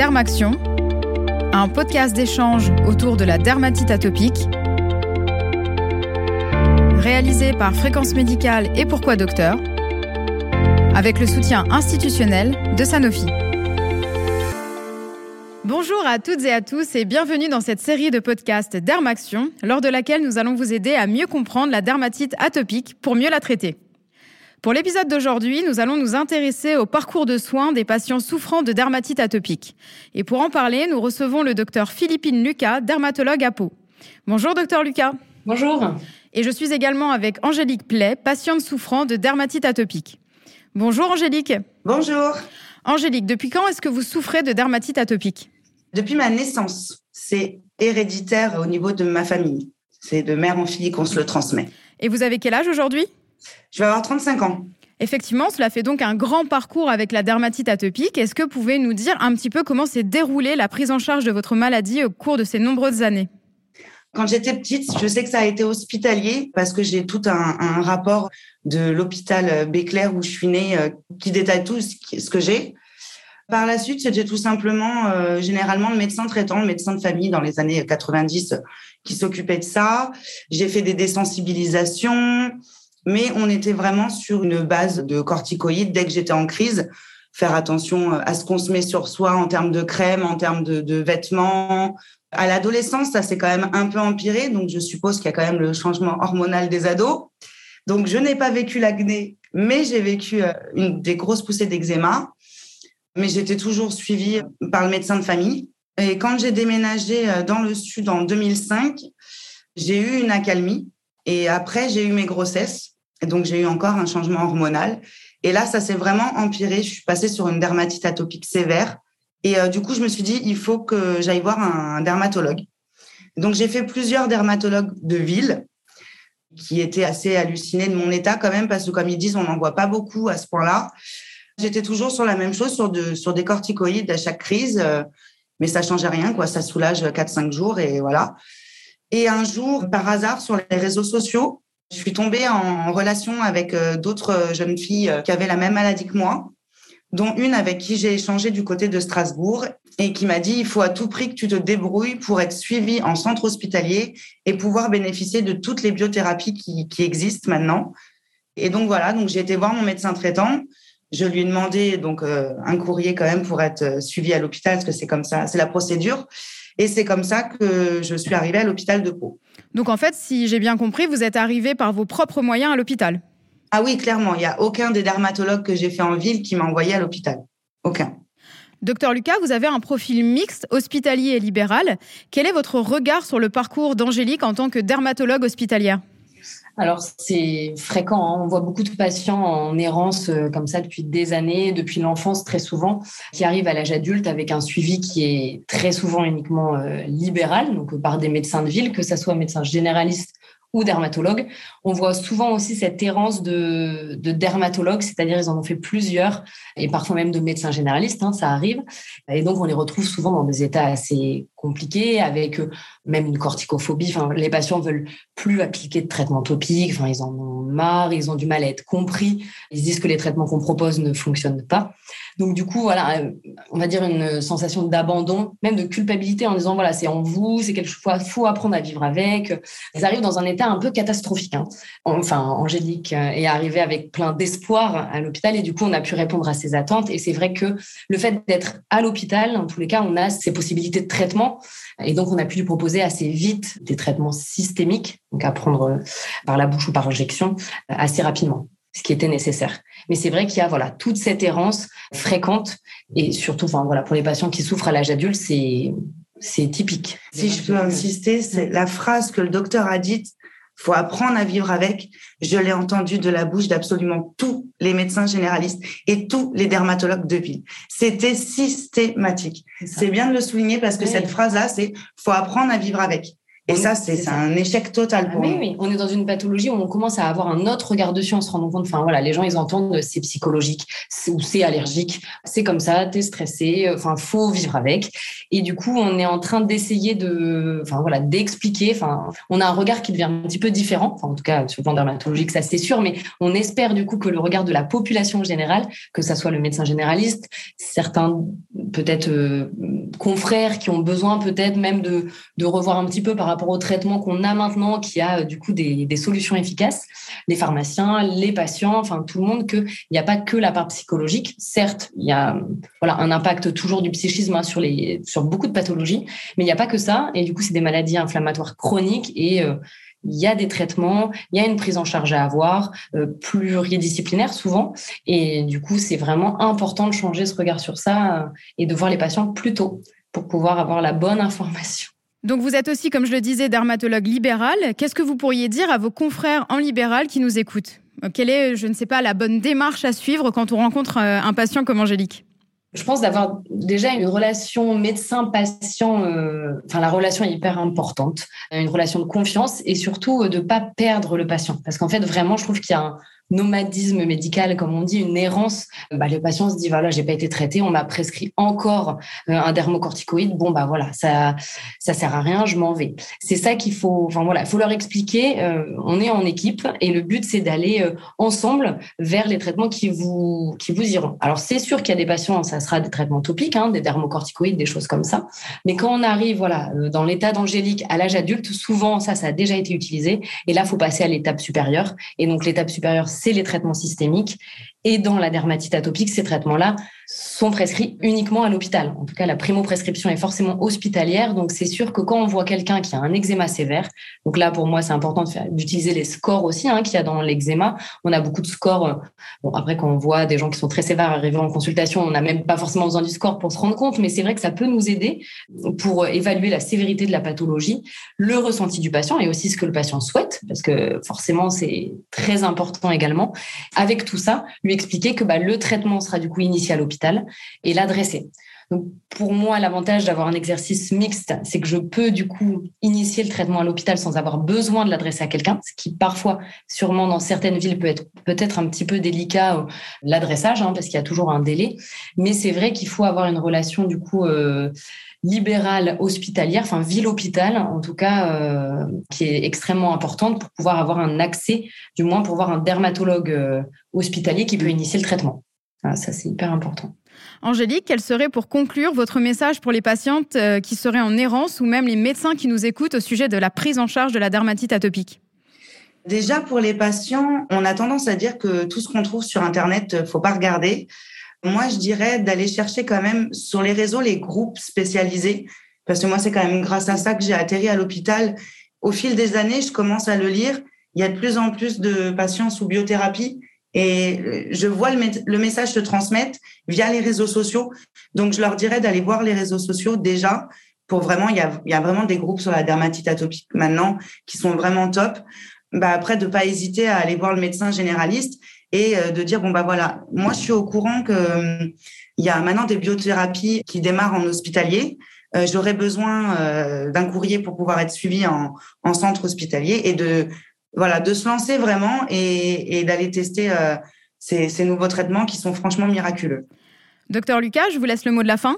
Dermaction, un podcast d'échange autour de la dermatite atopique, réalisé par Fréquence Médicale et Pourquoi Docteur, avec le soutien institutionnel de Sanofi. Bonjour à toutes et à tous et bienvenue dans cette série de podcasts Dermaction, lors de laquelle nous allons vous aider à mieux comprendre la dermatite atopique pour mieux la traiter. Pour l'épisode d'aujourd'hui, nous allons nous intéresser au parcours de soins des patients souffrant de dermatite atopique. Et pour en parler, nous recevons le docteur Philippine Lucas, dermatologue à Pau. Bonjour docteur Lucas. Bonjour. Et je suis également avec Angélique Play, patiente souffrant de dermatite atopique. Bonjour Angélique. Bonjour. Angélique, depuis quand est-ce que vous souffrez de dermatite atopique? Depuis ma naissance. C'est héréditaire au niveau de ma famille. C'est de mère en fille qu'on se le transmet. Et vous avez quel âge aujourd'hui? Je vais avoir 35 ans. Effectivement, cela fait donc un grand parcours avec la dermatite atopique. Est-ce que vous pouvez nous dire un petit peu comment s'est déroulée la prise en charge de votre maladie au cours de ces nombreuses années? Quand j'étais petite, je sais que ça a été hospitalier parce que j'ai tout un, rapport de l'hôpital Béclair où je suis née euh, qui détaille tout ce que j'ai. Par la suite, c'était tout simplement euh, généralement le médecin traitant, le médecin de famille dans les années 90 qui s'occupait de ça. J'ai fait des désensibilisations, mais on était vraiment sur une base de corticoïdes dès que j'étais en crise. Faire attention à ce qu'on se met sur soi en termes de crème, en termes de, vêtements. À l'adolescence, ça s'est quand même un peu empiré, donc je suppose qu'il y a quand même le changement hormonal des ados. Donc je n'ai pas vécu l'acné, mais j'ai vécu euh, une, des grosses poussées d'eczéma. Mais j'étais toujours suivie par le médecin de famille. Et quand j'ai déménagé euh, dans le sud en 2005, j'ai eu une accalmie. Et après, j'ai eu mes grossesses. Donc, j'ai eu encore un changement hormonal. Et là, ça s'est vraiment empiré. Je suis passée sur une dermatite atopique sévère. Et euh, du coup, je me suis dit, il faut que j'aille voir un, dermatologue. Donc, j'ai fait plusieurs dermatologues de ville qui étaient assez hallucinés de mon état quand même, parce que comme ils disent, on n'en voit pas beaucoup à ce point-là. J'étais toujours sur la même chose, sur des corticoïdes à chaque crise, euh, mais ça changeait rien, quoi. Ça soulage 4-5 jours et voilà. Et un jour, par hasard, sur les réseaux sociaux, je suis tombée en relation avec euh, d'autres jeunes filles euh, qui avaient la même maladie que moi, dont une avec qui j'ai échangé du côté de Strasbourg et qui m'a dit il faut à tout prix que tu te débrouilles pour être suivie en centre hospitalier et pouvoir bénéficier de toutes les biothérapies qui, existent maintenant. Et donc voilà, donc j'ai été voir mon médecin traitant. Je lui ai demandé donc euh, un courrier quand même pour être suivie à l'hôpital parce que c'est comme ça, c'est la procédure. Et c'est comme ça que je suis arrivée à l'hôpital de Pau. Donc en fait, si j'ai bien compris, vous êtes arrivé par vos propres moyens à l'hôpital. Ah oui, clairement. Il n'y a aucun des dermatologues que j'ai fait en ville qui m'a envoyé à l'hôpital. Aucun. Docteur Lucas, vous avez un profil mixte, hospitalier et libéral. Quel est votre regard sur le parcours d'Angélique en tant que dermatologue hospitalière? Alors, c'est fréquent. Hein. On voit beaucoup de patients en errance euh, comme ça depuis des années, depuis l'enfance très souvent, qui arrivent à l'âge adulte avec un suivi qui est très souvent uniquement euh, libéral, donc par des médecins de ville, que ce soit médecins généralistes ou dermatologues. On voit souvent aussi cette errance de, de dermatologues, c'est-à-dire ils en ont fait plusieurs, et parfois même de médecins généralistes, hein, ça arrive. Et donc on les retrouve souvent dans des états assez compliqués, avec euh, même une corticophobie. Enfin, les patients veulent plus appliquer de traitements topiques, enfin, ils en ont marre, ils ont du mal à être compris, ils se disent que les traitements qu'on propose ne fonctionnent pas. Donc du coup, voilà, euh, on va dire une sensation d'abandon, même de culpabilité en disant voilà, c'est en vous, c'est quelque chose, faut apprendre à vivre avec. Ils arrivent dans un état un peu catastrophique. Hein. Enfin, Angélique euh, est arrivée avec plein d'espoir à l'hôpital et du coup, on a pu répondre à ses attentes. Et c'est vrai que le fait d'être à l'hôpital, en tous les cas, on a ces possibilités de traitement et donc on a pu lui proposer assez vite des traitements systémiques, donc à prendre euh, par la bouche ou par injection, assez rapidement ce qui était nécessaire. Mais c'est vrai qu'il y a voilà toute cette errance fréquente et surtout enfin voilà pour les patients qui souffrent à l'âge adulte c'est c'est typique. Si je peux insister, c'est la phrase que le docteur a dite faut apprendre à vivre avec. Je l'ai entendu de la bouche d'absolument tous les médecins généralistes et tous les dermatologues de ville. C'était systématique. C'est bien de le souligner parce que cette phrase-là, c'est faut apprendre à vivre avec. Et ça, c'est un échec total ah pour nous. Oui, on est dans une pathologie où on commence à avoir un autre regard dessus en se rendant compte, enfin voilà, les gens, ils entendent c'est psychologique ou c'est allergique, c'est comme ça, t'es stressé, enfin, faut vivre avec. Et du coup, on est en train d'essayer de, enfin voilà, d'expliquer. Enfin, on a un regard qui devient un petit peu différent. Enfin, en tout cas, sur le plan dermatologique, ça c'est sûr. Mais on espère du coup que le regard de la population générale, que ça soit le médecin généraliste, certains peut-être euh, confrères qui ont besoin peut-être même de, revoir un petit peu par rapport au traitement qu'on a maintenant, qui a du coup des, des solutions efficaces, les pharmaciens, les patients, enfin tout le monde, qu'il n'y a pas que la part psychologique. Certes, il y a voilà un impact toujours du psychisme hein, sur les sur beaucoup de pathologies, mais il n'y a pas que ça. Et du coup, c'est des maladies inflammatoires chroniques et euh, il y a des traitements, il y a une prise en charge à avoir, euh, pluridisciplinaire souvent. Et du coup, c'est vraiment important de changer ce regard sur ça euh, et de voir les patients plus tôt pour pouvoir avoir la bonne information. Donc vous êtes aussi, comme je le disais, dermatologue libéral. Qu'est-ce que vous pourriez dire à vos confrères en libéral qui nous écoutent? Quelle est, je ne sais pas, la bonne démarche à suivre quand on rencontre un patient comme Angélique? Je pense d'avoir déjà une relation médecin-patient, euh, enfin la relation est hyper importante, une relation de confiance et surtout de pas perdre le patient. Parce qu'en fait, vraiment, je trouve qu'il y a un, nomadisme médical, comme on dit, une errance, bah, le patient se dit voilà, j'ai pas été traité, on m'a prescrit encore euh, un dermocorticoïde. Bon bah voilà, ça ça sert à rien, je m'en vais. C'est ça qu'il faut. Enfin voilà, il faut leur expliquer. Euh, on est en équipe et le but c'est d'aller euh, ensemble vers les traitements qui vous qui vous iront. Alors c'est sûr qu'il y a des patients, ça sera des traitements topiques, hein, des dermocorticoïdes, des choses comme ça. Mais quand on arrive voilà dans l'état d'angélique à l'âge adulte, souvent ça ça a déjà été utilisé et là faut passer à l'étape supérieure. Et donc l'étape supérieure c'est les traitements systémiques. Et dans la dermatite atopique, ces traitements-là sont prescrits uniquement à l'hôpital. En tout cas, la primo-prescription est forcément hospitalière. Donc, c'est sûr que quand on voit quelqu'un qui a un eczéma sévère, donc là, pour moi, c'est important d'utiliser les scores aussi hein, qu'il y a dans l'eczéma. On a beaucoup de scores. Euh, bon, après, quand on voit des gens qui sont très sévères arriver en consultation, on n'a même pas forcément besoin du score pour se rendre compte, mais c'est vrai que ça peut nous aider pour évaluer la sévérité de la pathologie, le ressenti du patient et aussi ce que le patient souhaite, parce que forcément, c'est très important également. Avec tout ça, expliquer que bah, le traitement sera du coup initié à l'hôpital et l'adresser. Donc, pour moi, l'avantage d'avoir un exercice mixte, c'est que je peux du coup initier le traitement à l'hôpital sans avoir besoin de l'adresser à quelqu'un, ce qui parfois, sûrement dans certaines villes, peut être peut-être un petit peu délicat euh, l'adressage, hein, parce qu'il y a toujours un délai. Mais c'est vrai qu'il faut avoir une relation du coup euh, libérale hospitalière, enfin ville-hôpital en tout cas, euh, qui est extrêmement importante pour pouvoir avoir un accès, du moins pour voir un dermatologue hospitalier qui peut initier le traitement. ça, c'est hyper important. Angélique, quel serait pour conclure votre message pour les patientes euh, qui seraient en errance ou même les médecins qui nous écoutent au sujet de la prise en charge de la dermatite atopique? Déjà, pour les patients, on a tendance à dire que tout ce qu'on trouve sur Internet, faut pas regarder. Moi, je dirais d'aller chercher quand même sur les réseaux les groupes spécialisés, parce que moi, c'est quand même grâce à ça que j'ai atterri à l'hôpital. Au fil des années, je commence à le lire. Il y a de plus en plus de patients sous biothérapie et je vois le, message se transmettre via les réseaux sociaux. Donc, je leur dirais d'aller voir les réseaux sociaux déjà pour vraiment, il y a, y a vraiment des groupes sur la dermatite atopique maintenant qui sont vraiment top. Bah après, de pas hésiter à aller voir le médecin généraliste et euh, de dire bon bah voilà, moi je suis au courant que il y a maintenant des biothérapies qui démarrent en hospitalier. Euh, J'aurais besoin euh, d'un courrier pour pouvoir être suivi en, en, centre hospitalier et de voilà de se lancer vraiment et, et d'aller tester ces, ces nouveaux traitements qui sont franchement miraculeux. Docteur Lucas, je vous laisse le mot de la fin.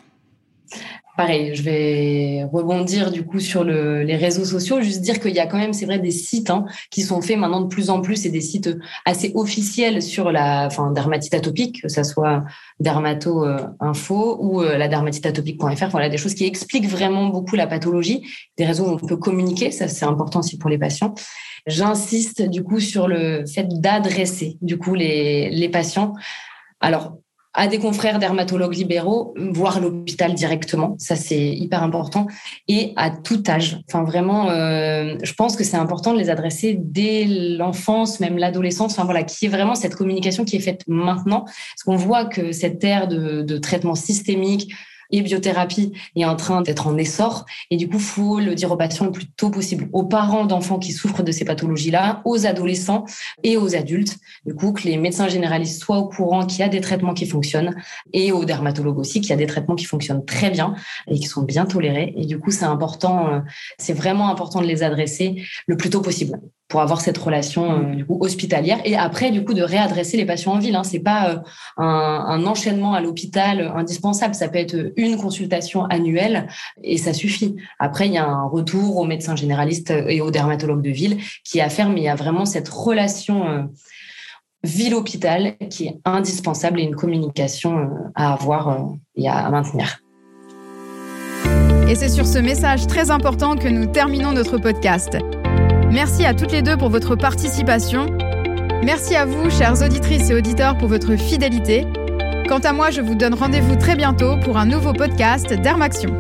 Pareil, je vais rebondir du coup sur le, les réseaux sociaux, juste dire qu'il y a quand même, c'est vrai, des sites hein, qui sont faits maintenant de plus en plus et des sites assez officiels sur la enfin, dermatite atopique, que ce soit Dermato euh, Info ou euh, la dermatiteatopique.fr, voilà, des choses qui expliquent vraiment beaucoup la pathologie, des réseaux où on peut communiquer, ça c'est important aussi pour les patients. J'insiste du coup sur le fait d'adresser du coup les, les patients. Alors, à des confrères dermatologues libéraux, voir l'hôpital directement, ça c'est hyper important, et à tout âge. Enfin vraiment, euh, je pense que c'est important de les adresser dès l'enfance, même l'adolescence. Enfin voilà, qui est vraiment cette communication qui est faite maintenant, parce qu'on voit que cette ère de, de traitement systémique, et biothérapie est en train d'être en essor. Et du coup, faut le dire aux patients le plus tôt possible, aux parents d'enfants qui souffrent de ces pathologies-là, aux adolescents et aux adultes. Du coup, que les médecins généralistes soient au courant qu'il y a des traitements qui fonctionnent et aux dermatologues aussi qu'il y a des traitements qui fonctionnent très bien et qui sont bien tolérés. Et du coup, c'est important, euh, c'est vraiment important de les adresser le plus tôt possible pour avoir cette relation euh, hospitalière et après du coup de réadresser les patients en ville. Hein. C'est pas euh, un, un, enchaînement à l'hôpital indispensable. Ça peut être une consultation annuelle et ça suffit. Après il y a un retour au médecin généraliste et au dermatologue de ville qui est à faire, mais il y a vraiment cette relation ville-hôpital qui est indispensable et une communication à avoir et à maintenir. Et c'est sur ce message très important que nous terminons notre podcast. Merci à toutes les deux pour votre participation. Merci à vous, chères auditrices et auditeurs, pour votre fidélité. Quant à moi, je vous donne rendez-vous très bientôt pour un nouveau podcast d'Hermaction.